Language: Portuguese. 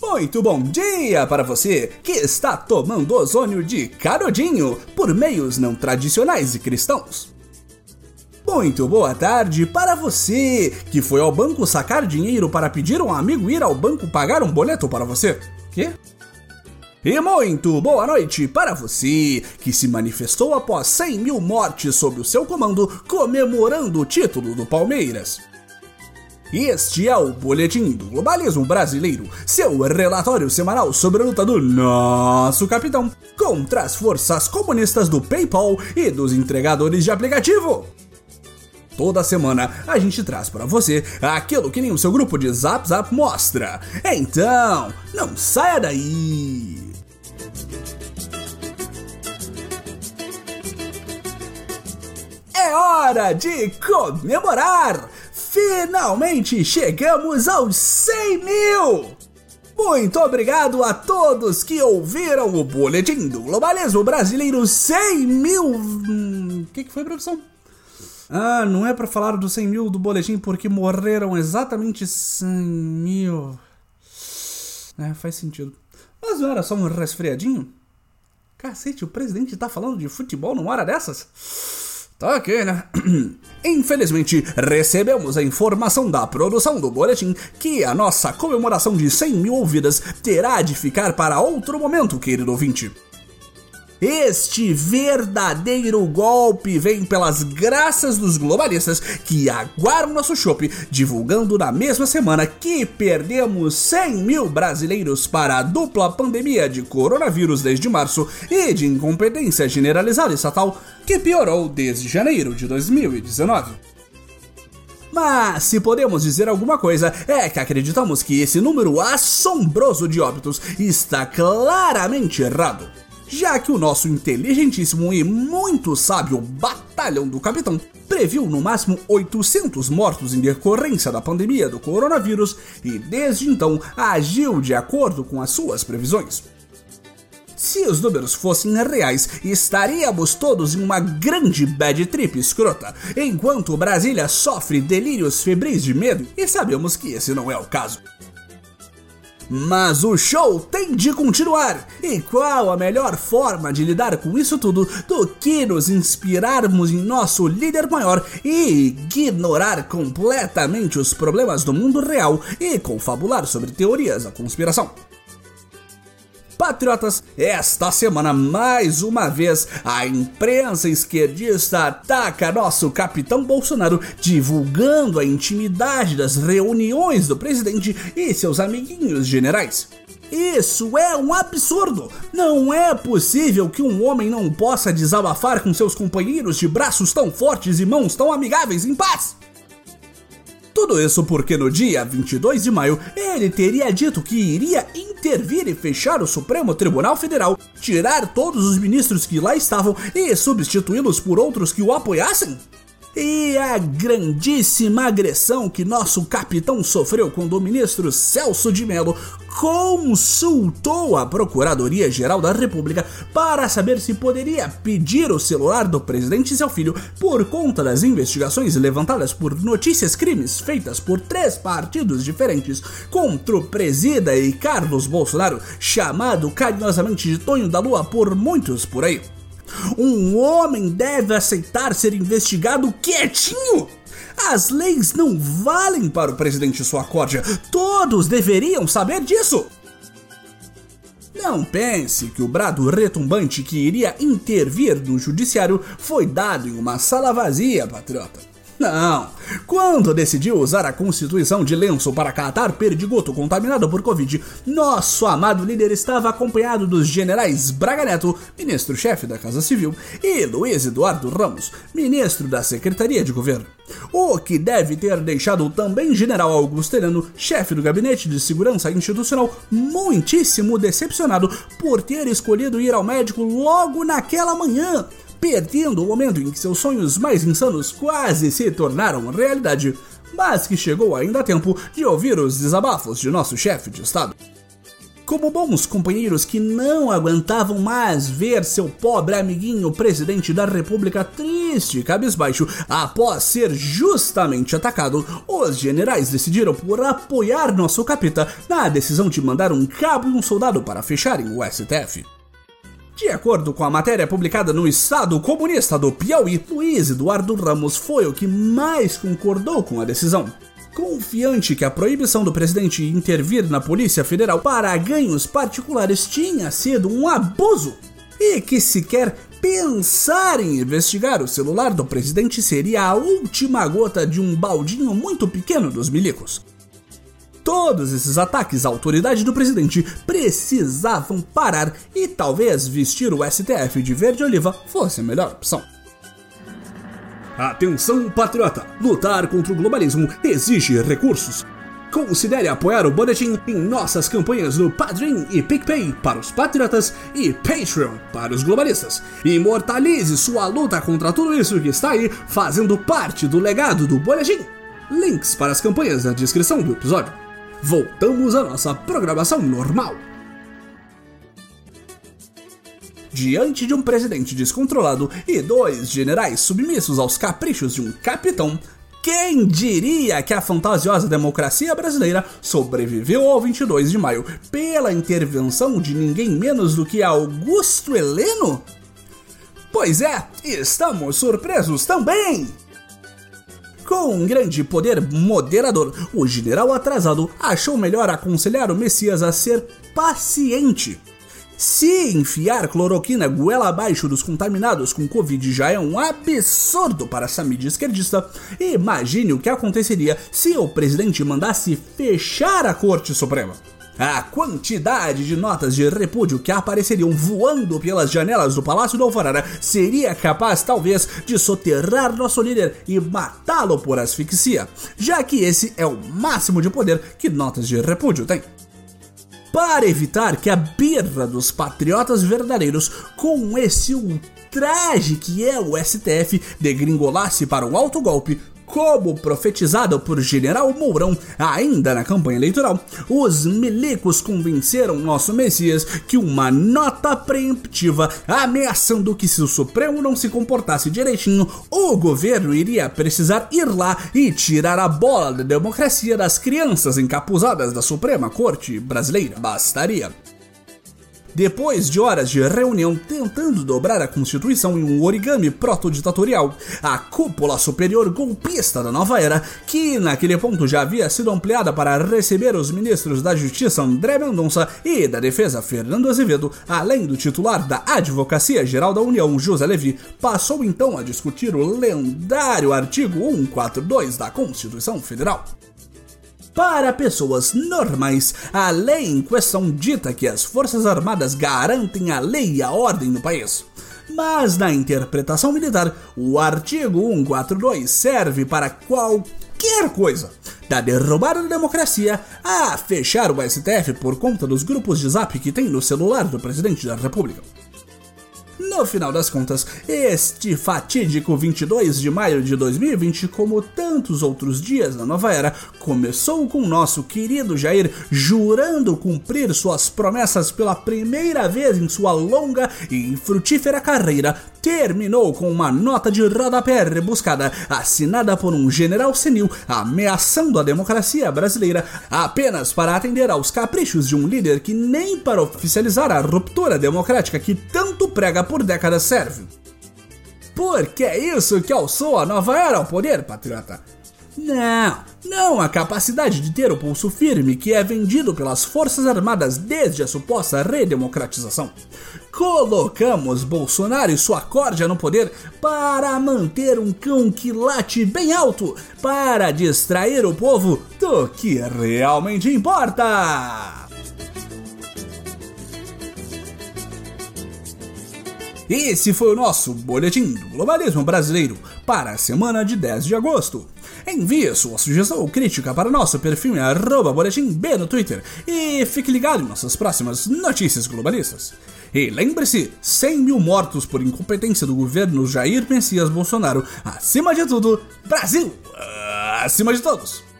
Muito bom dia para você que está tomando ozônio de canudinho por meios não tradicionais e cristãos. Muito boa tarde para você que foi ao banco sacar dinheiro para pedir um amigo ir ao banco pagar um boleto para você. Quê? E muito boa noite para você que se manifestou após 100 mil mortes sob o seu comando comemorando o título do Palmeiras. Este é o Boletim do Globalismo Brasileiro, seu relatório semanal sobre a luta do nosso capitão contra as forças comunistas do PayPal e dos entregadores de aplicativo. Toda semana a gente traz para você aquilo que nem o seu grupo de Zap Zap mostra. Então, não saia daí! Hora de comemorar! Finalmente chegamos aos 100 mil! Muito obrigado a todos que ouviram o Boletim do Globalismo Brasileiro 100 mil. O hum, que, que foi, profissão? Ah, não é para falar dos 100 mil do boletim porque morreram exatamente 100 mil. É, faz sentido. Mas não era só um resfriadinho? Cacete, o presidente tá falando de futebol numa hora dessas? Tá ok, né? Infelizmente, recebemos a informação da produção do boletim que a nossa comemoração de 100 mil ouvidas terá de ficar para outro momento, querido ouvinte. Este verdadeiro golpe vem pelas graças dos globalistas que aguardam nosso chope, divulgando na mesma semana que perdemos 100 mil brasileiros para a dupla pandemia de coronavírus desde março e de incompetência generalizada estatal que piorou desde janeiro de 2019. Mas se podemos dizer alguma coisa, é que acreditamos que esse número assombroso de óbitos está claramente errado já que o nosso inteligentíssimo e muito sábio Batalhão do Capitão previu no máximo 800 mortos em decorrência da pandemia do coronavírus e desde então agiu de acordo com as suas previsões. Se os números fossem reais, estaríamos todos em uma grande bad trip escrota, enquanto Brasília sofre delírios febris de medo, e sabemos que esse não é o caso. Mas o show tem de continuar! E qual a melhor forma de lidar com isso tudo do que nos inspirarmos em nosso líder maior e ignorar completamente os problemas do mundo real e confabular sobre teorias da conspiração? Patriotas, esta semana, mais uma vez, a imprensa esquerdista ataca nosso capitão Bolsonaro, divulgando a intimidade das reuniões do presidente e seus amiguinhos generais. Isso é um absurdo! Não é possível que um homem não possa desabafar com seus companheiros de braços tão fortes e mãos tão amigáveis em paz! Tudo isso porque no dia 22 de maio ele teria dito que iria intervir e fechar o Supremo Tribunal Federal, tirar todos os ministros que lá estavam e substituí-los por outros que o apoiassem? E a grandíssima agressão que nosso capitão sofreu quando o ministro Celso de Mello consultou a Procuradoria-Geral da República para saber se poderia pedir o celular do presidente e seu filho por conta das investigações levantadas por notícias crimes feitas por três partidos diferentes contra o presida e Carlos Bolsonaro, chamado carinhosamente de Tonho da Lua por muitos por aí. Um homem deve aceitar ser investigado quietinho. As leis não valem para o presidente sua cordia. Todos deveriam saber disso. Não pense que o brado retumbante que iria intervir no judiciário foi dado em uma sala vazia, patriota. Não. Quando decidiu usar a Constituição de lenço para catar perdigoto contaminado por Covid, nosso amado líder estava acompanhado dos generais Braga Neto, ministro-chefe da Casa Civil, e Luiz Eduardo Ramos, ministro da Secretaria de Governo. O que deve ter deixado também general Augusto Heleno, chefe do Gabinete de Segurança Institucional, muitíssimo decepcionado por ter escolhido ir ao médico logo naquela manhã perdendo o momento em que seus sonhos mais insanos quase se tornaram realidade, mas que chegou ainda a tempo de ouvir os desabafos de nosso chefe de Estado. como bons companheiros que não aguentavam mais ver seu pobre amiguinho presidente da República triste e cabisbaixo após ser justamente atacado, os generais decidiram por apoiar nosso capita na decisão de mandar um cabo e um soldado para fecharem o STF. De acordo com a matéria publicada no Estado Comunista do Piauí, Luiz Eduardo Ramos foi o que mais concordou com a decisão. Confiante que a proibição do presidente intervir na Polícia Federal para ganhos particulares tinha sido um abuso e que sequer pensar em investigar o celular do presidente seria a última gota de um baldinho muito pequeno dos milicos. Todos esses ataques à autoridade do presidente precisavam parar e talvez vestir o STF de verde oliva fosse a melhor opção. Atenção, patriota! Lutar contra o globalismo exige recursos. Considere apoiar o Boletim em nossas campanhas no Padrim e PicPay para os patriotas e Patreon para os globalistas. Imortalize sua luta contra tudo isso que está aí fazendo parte do legado do Boletim. Links para as campanhas na descrição do episódio. Voltamos à nossa programação normal. diante de um presidente descontrolado e dois generais submissos aos caprichos de um capitão, quem diria que a fantasiosa democracia brasileira sobreviveu ao 22 de maio pela intervenção de ninguém menos do que Augusto Heleno? Pois é, estamos surpresos também! Com um grande poder moderador, o general atrasado achou melhor aconselhar o Messias a ser paciente. Se enfiar cloroquina goela abaixo dos contaminados com Covid já é um absurdo para essa mídia esquerdista, imagine o que aconteceria se o presidente mandasse fechar a Corte Suprema. A quantidade de notas de repúdio que apareceriam voando pelas janelas do Palácio do Alvorada seria capaz, talvez, de soterrar nosso líder e matá-lo por asfixia, já que esse é o máximo de poder que notas de repúdio têm. Para evitar que a birra dos patriotas verdadeiros com esse ultraje que é o STF degringolasse para um alto golpe como profetizado por General Mourão ainda na campanha eleitoral, os milicos convenceram nosso Messias que uma nota preemptiva ameaçando que se o Supremo não se comportasse direitinho, o governo iria precisar ir lá e tirar a bola da democracia das crianças encapuzadas da Suprema Corte Brasileira. Bastaria. Depois de horas de reunião tentando dobrar a Constituição em um origami proto-ditatorial, a cúpula superior golpista da nova era, que naquele ponto já havia sido ampliada para receber os ministros da Justiça André Mendonça e da Defesa Fernando Azevedo, além do titular da Advocacia Geral da União José Levi, passou então a discutir o lendário artigo 142 da Constituição Federal. Para pessoas normais, a lei em questão dita que as Forças Armadas garantem a lei e a ordem no país. Mas na interpretação militar, o artigo 142 serve para qualquer coisa, da derrubada da democracia a fechar o STF por conta dos grupos de zap que tem no celular do presidente da República. No final das contas, este fatídico 22 de maio de 2020, como tantos outros dias da nova era, começou com nosso querido Jair jurando cumprir suas promessas pela primeira vez em sua longa e frutífera carreira, terminou com uma nota de rodapé rebuscada assinada por um general senil ameaçando a democracia brasileira apenas para atender aos caprichos de um líder que nem para oficializar a ruptura democrática que tanto prega por décadas serve. Porque é isso que alçou a nova era ao poder, patriota. Não, não a capacidade de ter o pulso firme que é vendido pelas Forças Armadas desde a suposta redemocratização. Colocamos Bolsonaro e sua corja no poder para manter um cão que late bem alto, para distrair o povo do que realmente importa. Esse foi o nosso Boletim do Globalismo Brasileiro para a semana de 10 de agosto. Envie sua sugestão ou crítica para nosso perfil em boletimb no Twitter e fique ligado em nossas próximas notícias globalistas. E lembre-se, 100 mil mortos por incompetência do governo Jair Messias Bolsonaro. Acima de tudo, Brasil! Acima de todos!